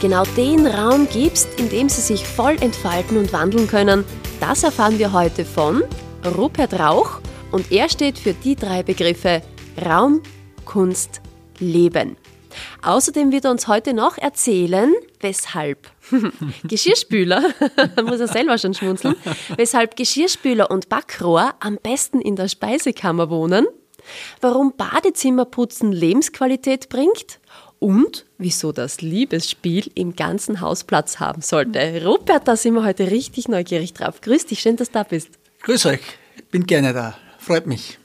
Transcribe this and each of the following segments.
genau den Raum gibst, in dem sie sich voll entfalten und wandeln können, das erfahren wir heute von Rupert Rauch und er steht für die drei Begriffe Raum, Kunst, Leben. Außerdem wird er uns heute noch erzählen, weshalb Geschirrspüler, muss er selber schon schmunzeln, weshalb Geschirrspüler und Backrohr am besten in der Speisekammer wohnen, warum Badezimmerputzen Lebensqualität bringt und wieso das Liebesspiel im ganzen Haus Platz haben sollte. Rupert, da sind wir heute richtig neugierig drauf. Grüß dich, schön, dass du da bist. Grüß euch, bin gerne da. Freut mich.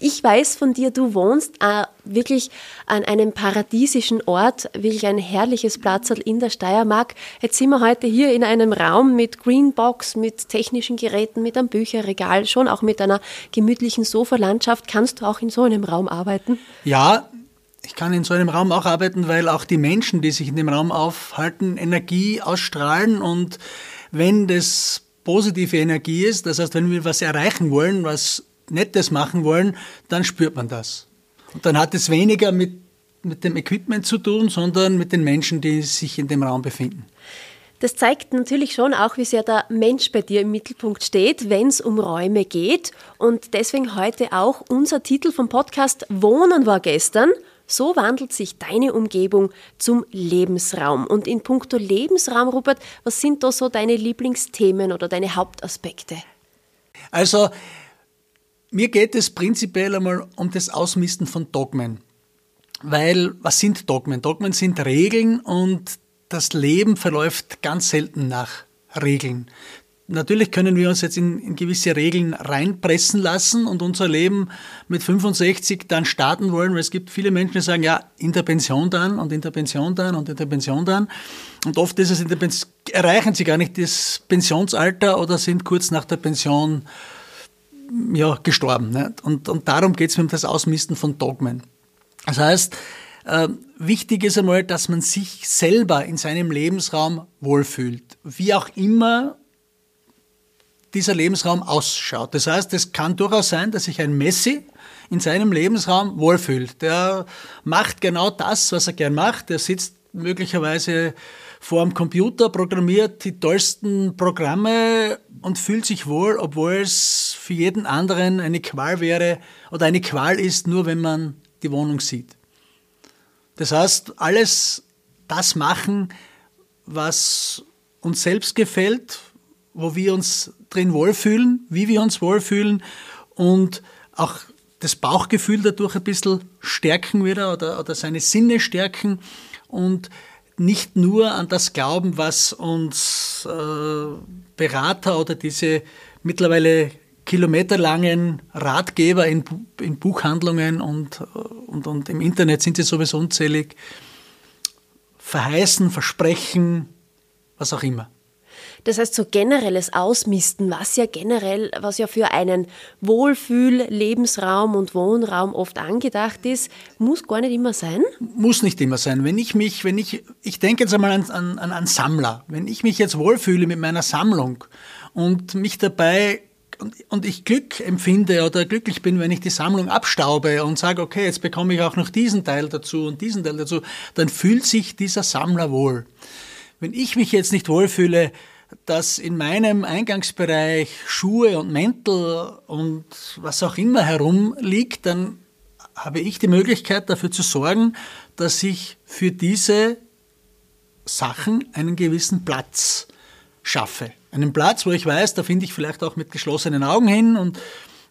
Ich weiß von dir, du wohnst äh, wirklich an einem paradiesischen Ort, wirklich ein herrliches Platz in der Steiermark. Jetzt sind wir heute hier in einem Raum mit Greenbox, mit technischen Geräten, mit einem Bücherregal, schon auch mit einer gemütlichen Sofalandschaft. Kannst du auch in so einem Raum arbeiten? Ja, ich kann in so einem Raum auch arbeiten, weil auch die Menschen, die sich in dem Raum aufhalten, Energie ausstrahlen und wenn das positive Energie ist, das heißt, wenn wir was erreichen wollen, was Nettes machen wollen, dann spürt man das. Und dann hat es weniger mit, mit dem Equipment zu tun, sondern mit den Menschen, die sich in dem Raum befinden. Das zeigt natürlich schon auch, wie sehr der Mensch bei dir im Mittelpunkt steht, wenn es um Räume geht. Und deswegen heute auch unser Titel vom Podcast Wohnen war gestern so wandelt sich deine Umgebung zum Lebensraum. Und in puncto Lebensraum, Rupert, was sind da so deine Lieblingsthemen oder deine Hauptaspekte? Also, mir geht es prinzipiell einmal um das Ausmisten von Dogmen. Weil, was sind Dogmen? Dogmen sind Regeln und das Leben verläuft ganz selten nach Regeln. Natürlich können wir uns jetzt in, in, gewisse Regeln reinpressen lassen und unser Leben mit 65 dann starten wollen, weil es gibt viele Menschen, die sagen, ja, in der Pension dann und in der Pension dann und in der Pension dann. Und oft ist es in der Pension, erreichen sie gar nicht das Pensionsalter oder sind kurz nach der Pension ja, gestorben. Nicht? Und, und darum geht es um das Ausmisten von Dogmen. Das heißt, äh, wichtig ist einmal, dass man sich selber in seinem Lebensraum wohlfühlt. Wie auch immer dieser Lebensraum ausschaut. Das heißt, es kann durchaus sein, dass sich ein Messi in seinem Lebensraum wohlfühlt. Der macht genau das, was er gern macht. Der sitzt möglicherweise vor dem Computer, programmiert die tollsten Programme und fühlt sich wohl, obwohl es für jeden anderen eine Qual wäre oder eine Qual ist, nur wenn man die Wohnung sieht. Das heißt, alles das machen, was uns selbst gefällt, wo wir uns drin wohlfühlen, wie wir uns wohlfühlen und auch das Bauchgefühl dadurch ein bisschen stärken wieder oder, oder seine Sinne stärken und nicht nur an das glauben, was uns äh, Berater oder diese mittlerweile kilometerlangen Ratgeber in, in Buchhandlungen und, und, und im Internet sind sie sowieso unzählig, verheißen, versprechen, was auch immer. Das heißt, so generelles Ausmisten, was ja generell, was ja für einen Wohlfühl-Lebensraum und Wohnraum oft angedacht ist, muss gar nicht immer sein? Muss nicht immer sein. Wenn ich mich, wenn ich, ich denke jetzt einmal an, an, an einen Sammler. Wenn ich mich jetzt wohlfühle mit meiner Sammlung und mich dabei und ich Glück empfinde oder glücklich bin, wenn ich die Sammlung abstaube und sage, okay, jetzt bekomme ich auch noch diesen Teil dazu und diesen Teil dazu, dann fühlt sich dieser Sammler wohl. Wenn ich mich jetzt nicht wohlfühle, dass in meinem Eingangsbereich Schuhe und Mäntel und was auch immer herumliegt, dann habe ich die Möglichkeit dafür zu sorgen, dass ich für diese Sachen einen gewissen Platz schaffe. Einen Platz, wo ich weiß, da finde ich vielleicht auch mit geschlossenen Augen hin und,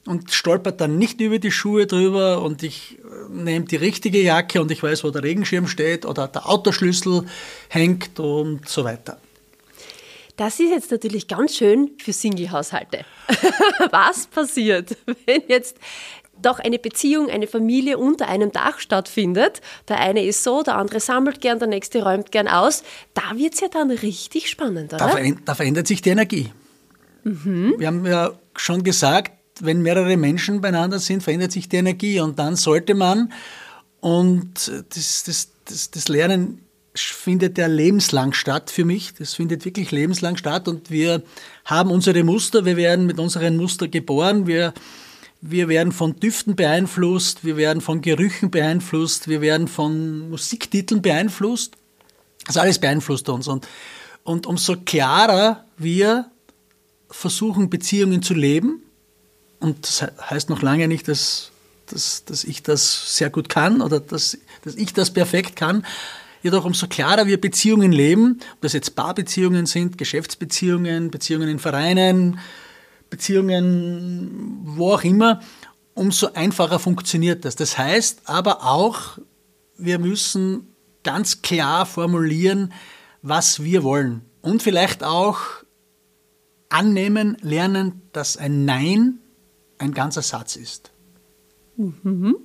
und stolpert dann nicht über die Schuhe drüber und ich äh, nehme die richtige Jacke und ich weiß, wo der Regenschirm steht oder der Autoschlüssel hängt und so weiter. Das ist jetzt natürlich ganz schön für Single-Haushalte. Was passiert, wenn jetzt doch eine Beziehung, eine Familie unter einem Dach stattfindet. Der eine ist so, der andere sammelt gern, der nächste räumt gern aus. Da wird es ja dann richtig spannend, oder? Da, verändert sich die Energie. Mhm. Wir haben ja schon gesagt, wenn mehrere Menschen beieinander sind, verändert sich die Energie und dann sollte man, und das, das, das, das Lernen findet ja lebenslang statt für mich. Das findet wirklich lebenslang statt. Und wir haben unsere Muster, wir werden mit unseren Mustern geboren, wir, wir werden von Düften beeinflusst, wir werden von Gerüchen beeinflusst, wir werden von Musiktiteln beeinflusst. Das alles beeinflusst uns. Und, und umso klarer wir versuchen, Beziehungen zu leben, und das heißt noch lange nicht, dass, dass, dass ich das sehr gut kann oder dass, dass ich das perfekt kann, Jedoch umso klarer wir Beziehungen leben, ob das jetzt Paarbeziehungen sind, Geschäftsbeziehungen, Beziehungen in Vereinen, Beziehungen wo auch immer, umso einfacher funktioniert das. Das heißt aber auch, wir müssen ganz klar formulieren, was wir wollen. Und vielleicht auch annehmen, lernen, dass ein Nein ein ganzer Satz ist. Mhm.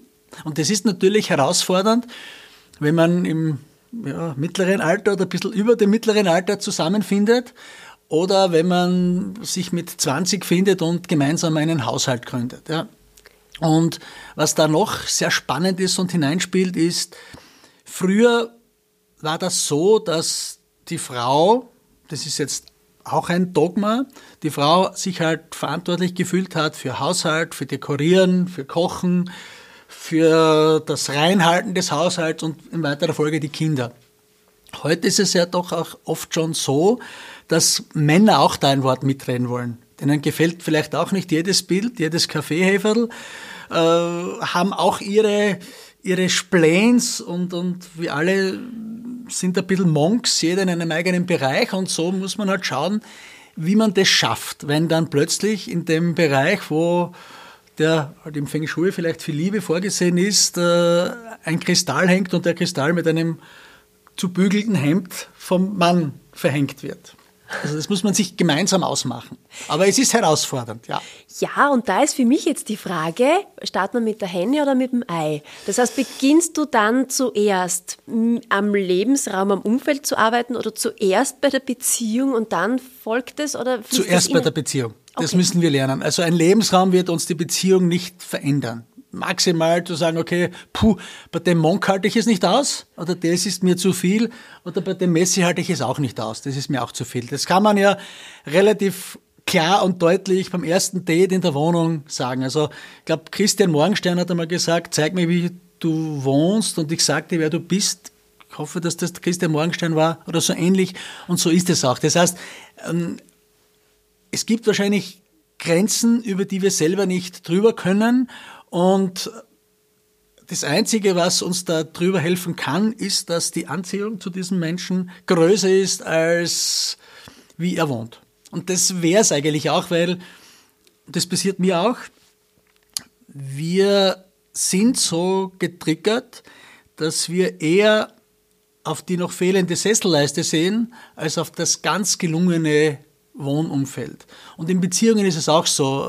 Und das ist natürlich herausfordernd, wenn man im ja, mittleren Alter oder ein bisschen über dem mittleren Alter zusammenfindet oder wenn man sich mit 20 findet und gemeinsam einen Haushalt gründet. Ja. Und was da noch sehr spannend ist und hineinspielt, ist, früher war das so, dass die Frau, das ist jetzt auch ein Dogma, die Frau sich halt verantwortlich gefühlt hat für Haushalt, für Dekorieren, für Kochen, für das Reinhalten des Haushalts und in weiterer Folge die Kinder. Heute ist es ja doch auch oft schon so, dass Männer auch da ein Wort mitreden wollen. Denen gefällt vielleicht auch nicht jedes Bild, jedes Kaffeeheferl, äh, haben auch ihre, ihre Spläns und, und wir alle sind ein bisschen Monks, jeder in einem eigenen Bereich und so muss man halt schauen, wie man das schafft, wenn dann plötzlich in dem Bereich, wo der halt im Feng Shui vielleicht für Liebe vorgesehen ist, äh, ein Kristall hängt und der Kristall mit einem zu bügelten Hemd vom Mann verhängt wird. Also das muss man sich gemeinsam ausmachen. Aber es ist herausfordernd, ja. Ja, und da ist für mich jetzt die Frage, startet man mit der Henne oder mit dem Ei? Das heißt, beginnst du dann zuerst am Lebensraum, am Umfeld zu arbeiten oder zuerst bei der Beziehung und dann folgt es? Oder zuerst bei der Beziehung. Das okay. müssen wir lernen. Also ein Lebensraum wird uns die Beziehung nicht verändern. Maximal zu sagen, okay, puh, bei dem Monk halte ich es nicht aus oder das ist mir zu viel oder bei dem Messi halte ich es auch nicht aus, das ist mir auch zu viel. Das kann man ja relativ klar und deutlich beim ersten Date in der Wohnung sagen. Also ich glaube, Christian Morgenstern hat einmal gesagt, zeig mir, wie du wohnst und ich sag dir, wer du bist. Ich hoffe, dass das Christian Morgenstern war oder so ähnlich und so ist es auch. Das heißt, ähm, es gibt wahrscheinlich Grenzen, über die wir selber nicht drüber können. Und das Einzige, was uns da drüber helfen kann, ist, dass die Anziehung zu diesem Menschen größer ist, als wie er wohnt. Und das wäre es eigentlich auch, weil das passiert mir auch. Wir sind so getriggert, dass wir eher auf die noch fehlende Sesselleiste sehen, als auf das ganz gelungene Wohnumfeld. Und in Beziehungen ist es auch so.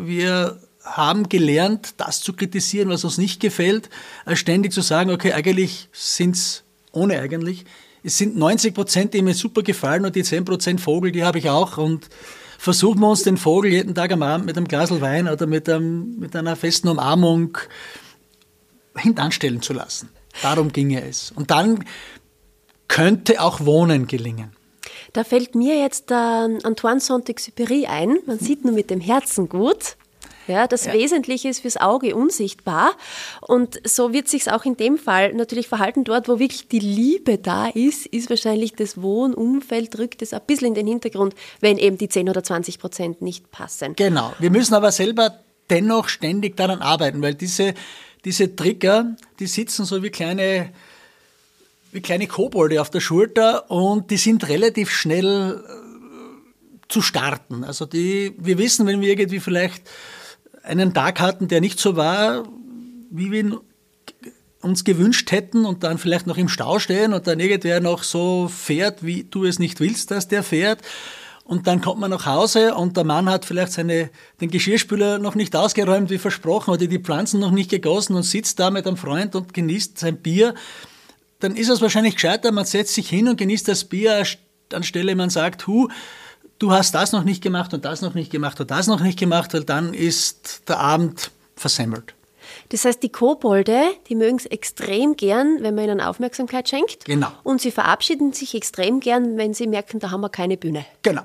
Wir haben gelernt, das zu kritisieren, was uns nicht gefällt, als ständig zu sagen, okay, eigentlich sind es, ohne eigentlich, es sind 90 Prozent, die mir super gefallen und die 10 Prozent Vogel, die habe ich auch und versuchen wir uns den Vogel jeden Tag am Abend mit einem Glas Wein oder mit, einem, mit einer festen Umarmung hintanstellen zu lassen. Darum ginge es. Und dann könnte auch Wohnen gelingen. Da fällt mir jetzt äh, Antoine Saint-Exupéry ein. Man sieht nur mit dem Herzen gut. Ja, das ja. Wesentliche ist fürs Auge unsichtbar. Und so wird sich auch in dem Fall natürlich verhalten. Dort, wo wirklich die Liebe da ist, ist wahrscheinlich das Wohnumfeld, rückt es ein bisschen in den Hintergrund, wenn eben die 10 oder 20 Prozent nicht passen. Genau. Wir müssen aber selber dennoch ständig daran arbeiten, weil diese, diese Trigger, die sitzen so wie kleine wie kleine Kobolde auf der Schulter und die sind relativ schnell äh, zu starten. Also die, wir wissen, wenn wir irgendwie vielleicht einen Tag hatten, der nicht so war, wie wir ihn uns gewünscht hätten und dann vielleicht noch im Stau stehen und dann irgendwer noch so fährt, wie du es nicht willst, dass der fährt. Und dann kommt man nach Hause und der Mann hat vielleicht seine, den Geschirrspüler noch nicht ausgeräumt wie versprochen oder die Pflanzen noch nicht gegossen und sitzt da mit einem Freund und genießt sein Bier dann ist es wahrscheinlich gescheiter, man setzt sich hin und genießt das Bier, anstelle man sagt, hu, du hast das noch nicht gemacht und das noch nicht gemacht und das noch nicht gemacht, weil dann ist der Abend versemmelt. Das heißt, die Kobolde, die mögen es extrem gern, wenn man ihnen Aufmerksamkeit schenkt. Genau. Und sie verabschieden sich extrem gern, wenn sie merken, da haben wir keine Bühne. Genau,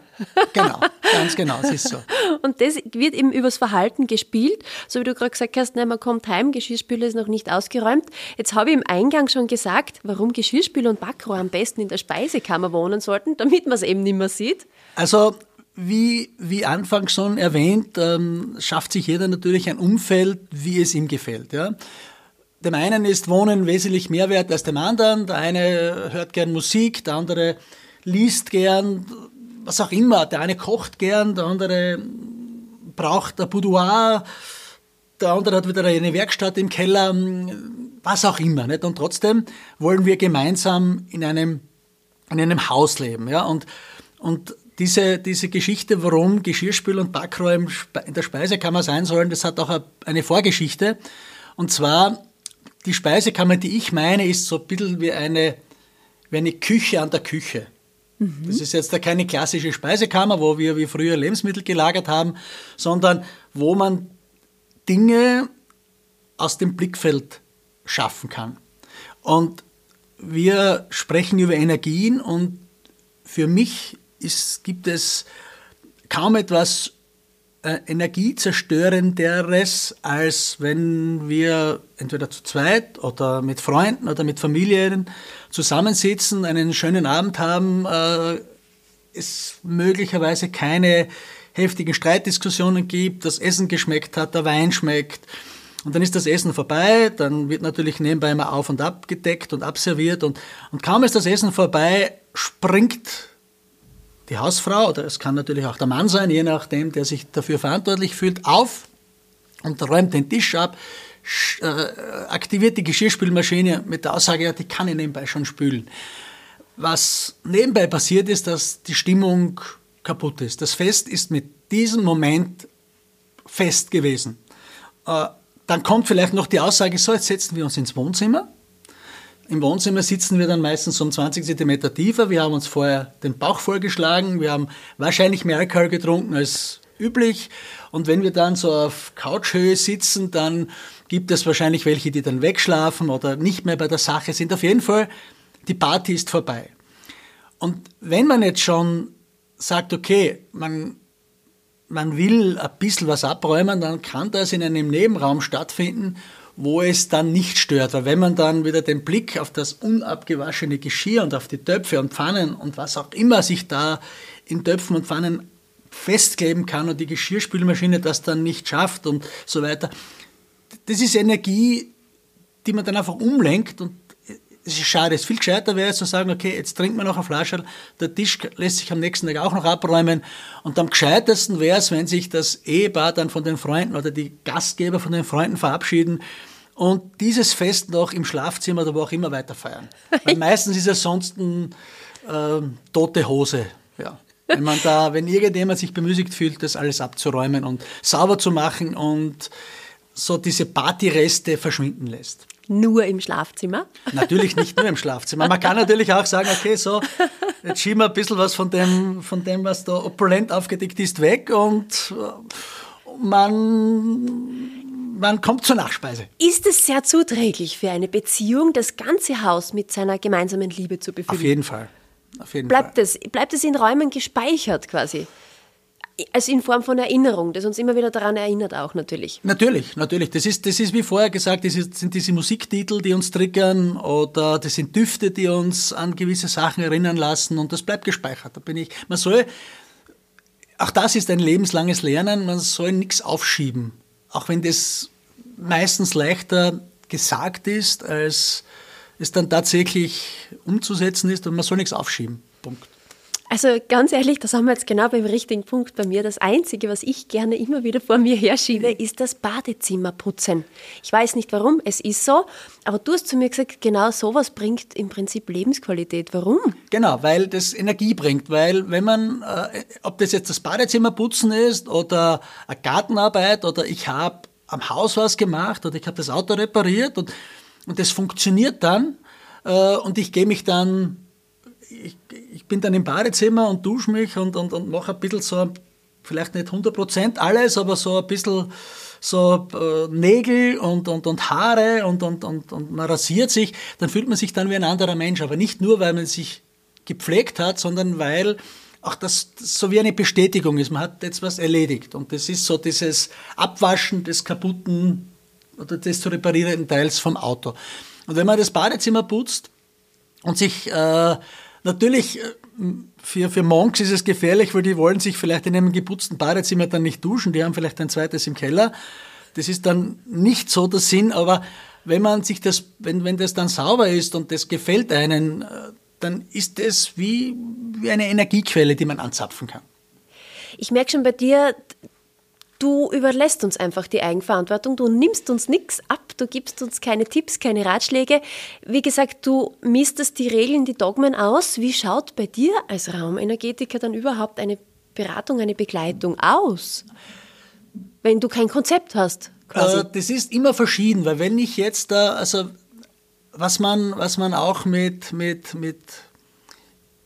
genau, ganz genau, es ist so. Und das wird eben übers Verhalten gespielt. So wie du gerade gesagt hast, nein, man kommt heim, Geschirrspüler ist noch nicht ausgeräumt. Jetzt habe ich im Eingang schon gesagt, warum Geschirrspüler und Backrohr am besten in der Speisekammer wohnen sollten, damit man es eben nicht mehr sieht. Also wie, wie anfangs schon erwähnt, ähm, schafft sich jeder natürlich ein Umfeld, wie es ihm gefällt. Ja? Dem einen ist Wohnen wesentlich mehr wert als dem anderen. Der eine hört gern Musik, der andere liest gern, was auch immer. Der eine kocht gern, der andere braucht ein Boudoir, der andere hat wieder eine Werkstatt im Keller, was auch immer. Nicht? Und trotzdem wollen wir gemeinsam in einem, in einem Haus leben. Ja? Und, und diese, diese Geschichte, warum Geschirrspül und Backrohr in der Speisekammer sein sollen, das hat auch eine Vorgeschichte. Und zwar, die Speisekammer, die ich meine, ist so ein bisschen wie eine, wie eine Küche an der Küche. Mhm. Das ist jetzt da keine klassische Speisekammer, wo wir wie früher Lebensmittel gelagert haben, sondern wo man Dinge aus dem Blickfeld schaffen kann. Und wir sprechen über Energien und für mich ist, gibt es kaum etwas äh, energiezerstörenderes, als wenn wir entweder zu zweit oder mit Freunden oder mit Familien zusammensitzen, einen schönen Abend haben, äh, es möglicherweise keine heftigen Streitdiskussionen gibt, das Essen geschmeckt hat, der Wein schmeckt. Und dann ist das Essen vorbei, dann wird natürlich nebenbei immer auf und ab gedeckt und abserviert und, und kaum ist das Essen vorbei, springt die Hausfrau oder es kann natürlich auch der Mann sein, je nachdem, der sich dafür verantwortlich fühlt, auf und räumt den Tisch ab, äh, aktiviert die Geschirrspülmaschine mit der Aussage, ja, die kann ich nebenbei schon spülen. Was nebenbei passiert ist, dass die Stimmung kaputt ist. Das Fest ist mit diesem Moment fest gewesen. Äh, dann kommt vielleicht noch die Aussage, so, jetzt setzen wir uns ins Wohnzimmer im Wohnzimmer sitzen wir dann meistens um 20 cm tiefer. Wir haben uns vorher den Bauch vollgeschlagen. Wir haben wahrscheinlich mehr Alkohol getrunken als üblich. Und wenn wir dann so auf Couchhöhe sitzen, dann gibt es wahrscheinlich welche, die dann wegschlafen oder nicht mehr bei der Sache sind. Auf jeden Fall, die Party ist vorbei. Und wenn man jetzt schon sagt, okay, man, man will ein bisschen was abräumen, dann kann das in einem Nebenraum stattfinden wo es dann nicht stört. Weil wenn man dann wieder den Blick auf das unabgewaschene Geschirr und auf die Töpfe und Pfannen und was auch immer sich da in Töpfen und Pfannen festkleben kann und die Geschirrspülmaschine das dann nicht schafft und so weiter, das ist Energie, die man dann einfach umlenkt und es ist schade, es viel gescheiter wäre zu sagen, okay, jetzt trinkt man noch eine Flasche, der Tisch lässt sich am nächsten Tag auch noch abräumen und am gescheitersten wäre es, wenn sich das Ehepaar dann von den Freunden oder die Gastgeber von den Freunden verabschieden und dieses Fest noch im Schlafzimmer oder wo auch immer weiter feiern. Weil meistens ist es sonst ein, äh, tote Hose, ja. Wenn man da, wenn irgendjemand sich bemüßigt fühlt, das alles abzuräumen und sauber zu machen und so diese Partyreste verschwinden lässt nur im Schlafzimmer? Natürlich nicht nur im Schlafzimmer. Man kann natürlich auch sagen, okay, so, jetzt schieben wir ein bisschen was von dem, von dem was da opulent aufgedeckt ist, weg und man, man kommt zur Nachspeise. Ist es sehr zuträglich für eine Beziehung, das ganze Haus mit seiner gemeinsamen Liebe zu befüllen? Auf jeden Fall. Auf jeden bleibt, Fall. Es, bleibt es in Räumen gespeichert quasi? Also in Form von Erinnerung, das uns immer wieder daran erinnert auch natürlich. Natürlich, natürlich. Das ist, das ist wie vorher gesagt, das sind diese Musiktitel, die uns triggern oder das sind Düfte, die uns an gewisse Sachen erinnern lassen und das bleibt gespeichert. Da bin ich, man soll, auch das ist ein lebenslanges Lernen, man soll nichts aufschieben. Auch wenn das meistens leichter gesagt ist, als es dann tatsächlich umzusetzen ist und man soll nichts aufschieben. Punkt. Also ganz ehrlich, das haben wir jetzt genau beim richtigen Punkt bei mir. Das Einzige, was ich gerne immer wieder vor mir herschiebe, ist das Badezimmerputzen. Ich weiß nicht warum, es ist so, aber du hast zu mir gesagt, genau sowas bringt im Prinzip Lebensqualität. Warum? Genau, weil das Energie bringt. Weil wenn man, äh, ob das jetzt das Badezimmerputzen ist oder eine Gartenarbeit oder ich habe am Haus was gemacht oder ich habe das Auto repariert und, und das funktioniert dann äh, und ich gehe mich dann ich, ich bin dann im Badezimmer und dusche mich und, und, und mache ein bisschen so, vielleicht nicht 100% alles, aber so ein bisschen so äh, Nägel und, und, und Haare und, und, und, und man rasiert sich, dann fühlt man sich dann wie ein anderer Mensch. Aber nicht nur, weil man sich gepflegt hat, sondern weil auch das, so wie eine Bestätigung ist. Man hat jetzt was erledigt. Und das ist so dieses Abwaschen des kaputten oder des zu reparierenden Teils vom Auto. Und wenn man das Badezimmer putzt und sich äh, natürlich äh, für, für Monks ist es gefährlich, weil die wollen sich vielleicht in einem geputzten Badezimmer dann nicht duschen, die haben vielleicht ein zweites im Keller. Das ist dann nicht so der Sinn, aber wenn man sich das, wenn, wenn das dann sauber ist und das gefällt einen, äh, dann ist es wie, wie eine Energiequelle, die man anzapfen kann. Ich merke schon bei dir, du überlässt uns einfach die Eigenverantwortung, du nimmst uns nichts ab, du gibst uns keine Tipps, keine Ratschläge. Wie gesagt, du mistest die Regeln, die Dogmen aus. Wie schaut bei dir als Raumenergetiker dann überhaupt eine Beratung, eine Begleitung aus, wenn du kein Konzept hast? Quasi? Äh, das ist immer verschieden, weil wenn ich jetzt da, also was man, was man auch mit, mit, mit,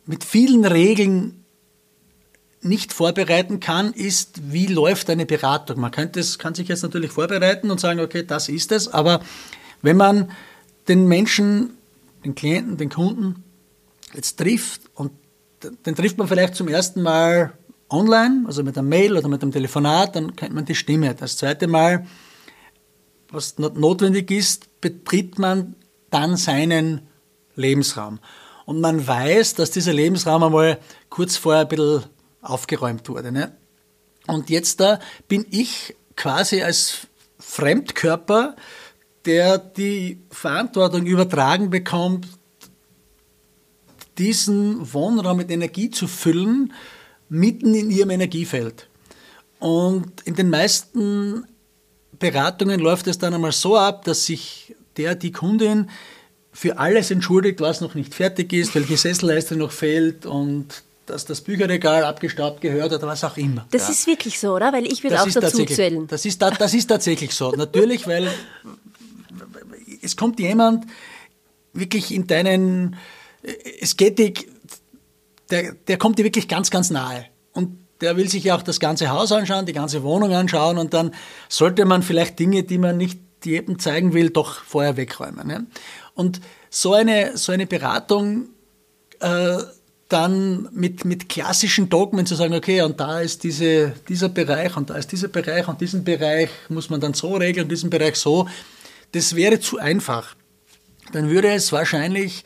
mit vielen Regeln nicht vorbereiten kann, ist, wie läuft eine Beratung. Man könnte kann sich jetzt natürlich vorbereiten und sagen, okay, das ist es, aber wenn man den Menschen, den Klienten, den Kunden jetzt trifft und den trifft man vielleicht zum ersten Mal online, also mit einem Mail oder mit einem Telefonat, dann kennt man die Stimme. Das zweite Mal, was notwendig ist, betritt man dann seinen Lebensraum. Und man weiß, dass dieser Lebensraum einmal kurz vorher ein bisschen aufgeräumt wurde. Ne? Und jetzt da bin ich quasi als Fremdkörper, der die Verantwortung übertragen bekommt, diesen Wohnraum mit Energie zu füllen, mitten in ihrem Energiefeld. Und in den meisten Beratungen läuft es dann einmal so ab, dass sich der, die Kundin für alles entschuldigt, was noch nicht fertig ist, welche Sesselleiste noch fehlt und dass das Bücherregal abgestaubt gehört oder was auch immer. Das ja. ist wirklich so, oder? Weil ich würde auch dazu zählen. Das ist, das ist tatsächlich so. Natürlich, weil es kommt jemand wirklich in deinen Ästhetik, der, der kommt dir wirklich ganz, ganz nahe. Und der will sich ja auch das ganze Haus anschauen, die ganze Wohnung anschauen und dann sollte man vielleicht Dinge, die man nicht jedem zeigen will, doch vorher wegräumen. Ne? Und so eine, so eine Beratung äh, dann mit, mit klassischen Dogmen zu sagen, okay, und da ist diese, dieser Bereich und da ist dieser Bereich und diesen Bereich muss man dann so regeln, diesen Bereich so, das wäre zu einfach. Dann würde es wahrscheinlich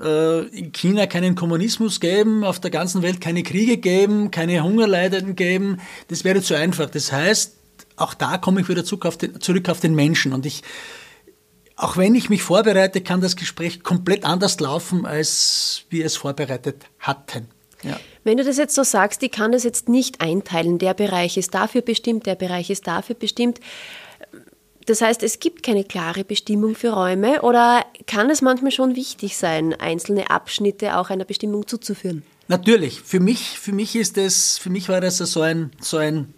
äh, in China keinen Kommunismus geben, auf der ganzen Welt keine Kriege geben, keine Hungerleidenden geben. Das wäre zu einfach. Das heißt, auch da komme ich wieder zurück auf den, zurück auf den Menschen. Und ich, auch wenn ich mich vorbereite, kann das Gespräch komplett anders laufen, als wir es vorbereitet hatten. Ja. Wenn du das jetzt so sagst, ich kann das jetzt nicht einteilen. Der Bereich ist dafür bestimmt, der Bereich ist dafür bestimmt. Das heißt, es gibt keine klare Bestimmung für Räume oder kann es manchmal schon wichtig sein, einzelne Abschnitte auch einer Bestimmung zuzuführen? Natürlich. Für mich, für mich ist es, für mich war das so ein, so ein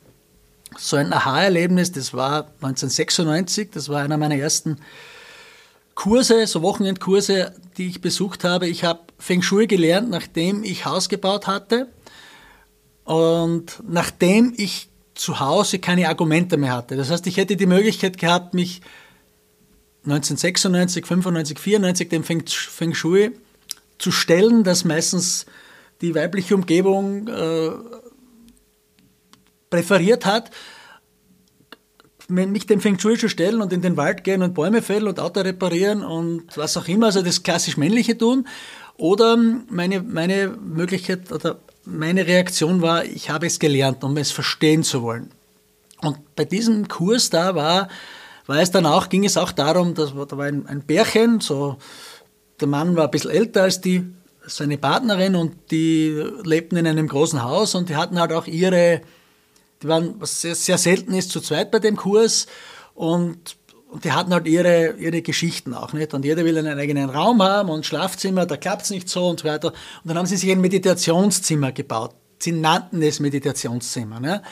so ein Aha-Erlebnis, das war 1996, das war einer meiner ersten Kurse, so Wochenendkurse, die ich besucht habe. Ich habe Feng Shui gelernt, nachdem ich Haus gebaut hatte und nachdem ich zu Hause keine Argumente mehr hatte. Das heißt, ich hätte die Möglichkeit gehabt, mich 1996, 95, 94 dem Feng, Shui zu stellen, das meistens die weibliche Umgebung äh, präferiert hat, mich dem Feng Shui zu stellen und in den Wald gehen und Bäume fällen und Auto reparieren und was auch immer, also das klassisch männliche tun. Oder meine, meine Möglichkeit oder meine Reaktion war, ich habe es gelernt, um es verstehen zu wollen. Und bei diesem Kurs da war, war es dann auch, ging es auch darum, dass, da war ein, ein Bärchen, so, der Mann war ein bisschen älter als die, seine Partnerin und die lebten in einem großen Haus und die hatten halt auch ihre, die waren, was sehr, sehr selten ist, zu zweit bei dem Kurs und, und die hatten halt ihre, ihre Geschichten auch, nicht? Und jeder will einen eigenen Raum haben und Schlafzimmer, da klappt's nicht so und so weiter. Und dann haben sie sich ein Meditationszimmer gebaut. Sie nannten es Meditationszimmer, ne?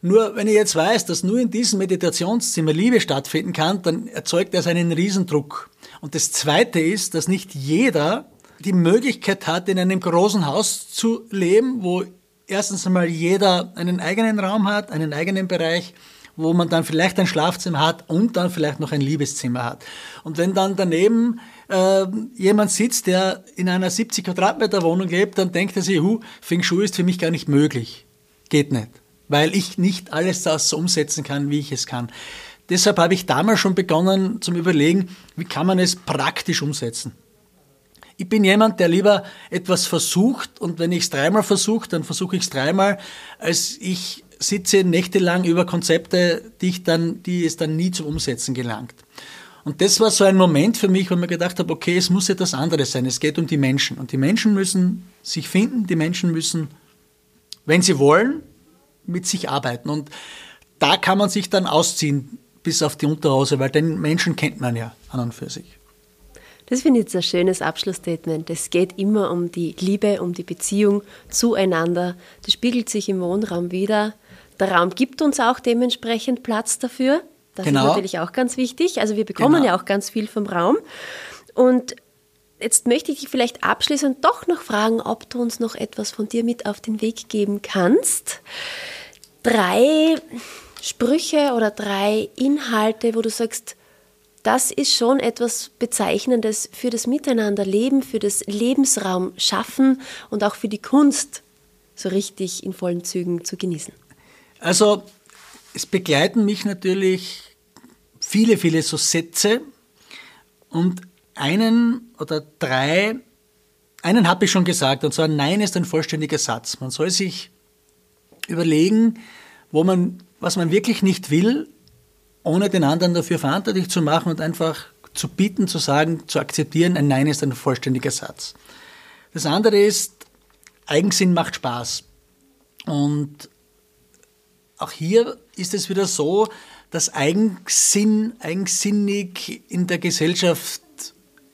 Nur wenn ich jetzt weiß, dass nur in diesem Meditationszimmer Liebe stattfinden kann, dann erzeugt das einen Riesendruck. Und das Zweite ist, dass nicht jeder die Möglichkeit hat, in einem großen Haus zu leben, wo erstens einmal jeder einen eigenen Raum hat, einen eigenen Bereich, wo man dann vielleicht ein Schlafzimmer hat und dann vielleicht noch ein Liebeszimmer hat. Und wenn dann daneben äh, jemand sitzt, der in einer 70 Quadratmeter Wohnung lebt, dann denkt er sich, hu, Feng Shui ist für mich gar nicht möglich. Geht nicht. Weil ich nicht alles das so umsetzen kann, wie ich es kann. Deshalb habe ich damals schon begonnen zum Überlegen, wie kann man es praktisch umsetzen. Ich bin jemand, der lieber etwas versucht und wenn ich es dreimal versuche, dann versuche ich es dreimal, als ich sitze nächtelang über Konzepte, die, ich dann, die es dann nie zum Umsetzen gelangt. Und das war so ein Moment für mich, wo ich mir gedacht habe, okay, es muss etwas anderes sein. Es geht um die Menschen. Und die Menschen müssen sich finden, die Menschen müssen, wenn sie wollen, mit sich arbeiten. Und da kann man sich dann ausziehen bis auf die Unterhose, weil den Menschen kennt man ja an und für sich. Das finde ich jetzt ein schönes Abschlussstatement. Es geht immer um die Liebe, um die Beziehung zueinander. Das spiegelt sich im Wohnraum wieder. Der Raum gibt uns auch dementsprechend Platz dafür. Das genau. ist natürlich auch ganz wichtig. Also wir bekommen genau. ja auch ganz viel vom Raum. Und jetzt möchte ich dich vielleicht abschließend doch noch fragen, ob du uns noch etwas von dir mit auf den Weg geben kannst. Drei Sprüche oder drei Inhalte, wo du sagst, das ist schon etwas Bezeichnendes für das Miteinanderleben, für das Lebensraum schaffen und auch für die Kunst so richtig in vollen Zügen zu genießen. Also es begleiten mich natürlich viele, viele so Sätze und einen oder drei, einen habe ich schon gesagt, und zwar Nein ist ein vollständiger Satz. Man soll sich überlegen, wo man, was man wirklich nicht will, ohne den anderen dafür verantwortlich zu machen und einfach zu bieten, zu sagen, zu akzeptieren, ein Nein ist ein vollständiger Satz. Das andere ist, Eigensinn macht Spaß. Und auch hier ist es wieder so, dass Eigensinn, eigensinnig in der Gesellschaft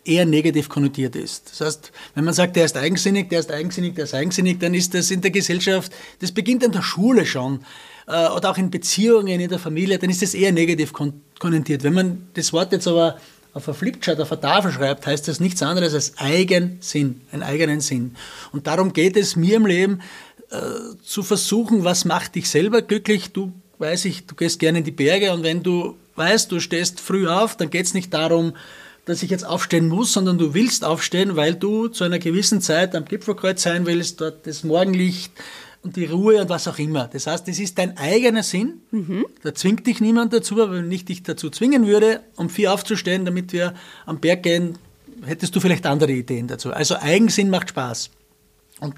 eher negativ konnotiert ist. Das heißt, wenn man sagt, der ist eigensinnig, der ist eigensinnig, der ist eigensinnig, dann ist das in der Gesellschaft, das beginnt in der Schule schon äh, oder auch in Beziehungen in der Familie, dann ist das eher negativ konnotiert. Wenn man das Wort jetzt aber auf ein Flipchart, auf eine Tafel schreibt, heißt das nichts anderes als Eigensinn, einen eigenen Sinn. Und darum geht es mir im Leben, äh, zu versuchen, was macht dich selber glücklich. Du weiß ich, du gehst gerne in die Berge und wenn du weißt, du stehst früh auf, dann geht es nicht darum, dass ich jetzt aufstehen muss, sondern du willst aufstehen, weil du zu einer gewissen Zeit am Gipfelkreuz sein willst, dort das Morgenlicht und die Ruhe und was auch immer. Das heißt, es ist dein eigener Sinn. Mhm. Da zwingt dich niemand dazu, aber wenn ich dich dazu zwingen würde, um vier aufzustehen, damit wir am Berg gehen, hättest du vielleicht andere Ideen dazu. Also Eigensinn macht Spaß. Und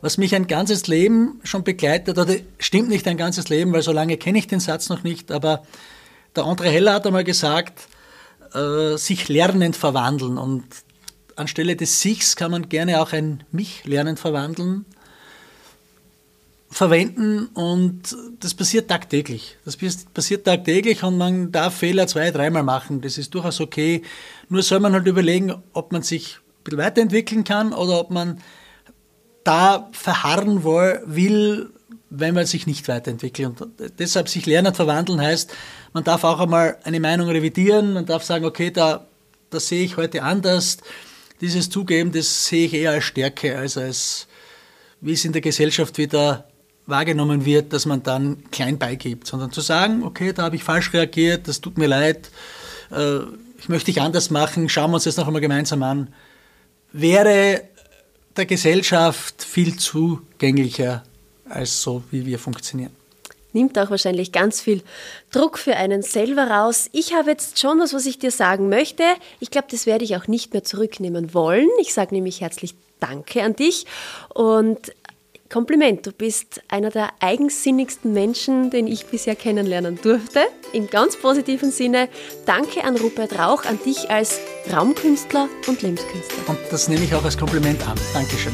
was mich ein ganzes Leben schon begleitet, oder stimmt nicht ein ganzes Leben, weil so lange kenne ich den Satz noch nicht, aber der André Heller hat einmal gesagt, äh, sich lernend verwandeln. Und anstelle des Sichs kann man gerne auch ein Mich lernend verwandeln verwenden und das passiert tagtäglich. Das passiert tagtäglich und man darf Fehler zwei, dreimal machen. Das ist durchaus okay. Nur soll man halt überlegen, ob man sich ein bisschen weiterentwickeln kann oder ob man da verharren will, wenn man sich nicht weiterentwickelt. Und deshalb sich lernen verwandeln heißt, man darf auch einmal eine Meinung revidieren, man darf sagen, okay, da, das sehe ich heute anders. Dieses Zugeben, das sehe ich eher als Stärke, als als, wie es in der Gesellschaft wieder wahrgenommen wird, dass man dann klein beigibt, sondern zu sagen, okay, da habe ich falsch reagiert, das tut mir leid, äh, ich möchte dich anders machen, schauen wir uns das noch einmal gemeinsam an, wäre der Gesellschaft viel zugänglicher als so, wie wir funktionieren. Nimmt auch wahrscheinlich ganz viel Druck für einen selber raus. Ich habe jetzt schon was, was ich dir sagen möchte. Ich glaube, das werde ich auch nicht mehr zurücknehmen wollen. Ich sage nämlich herzlich Danke an dich und Kompliment, du bist einer der eigensinnigsten Menschen, den ich bisher kennenlernen durfte. Im ganz positiven Sinne, danke an Rupert Rauch, an dich als Raumkünstler und Lebenskünstler. Und das nehme ich auch als Kompliment an. Dankeschön.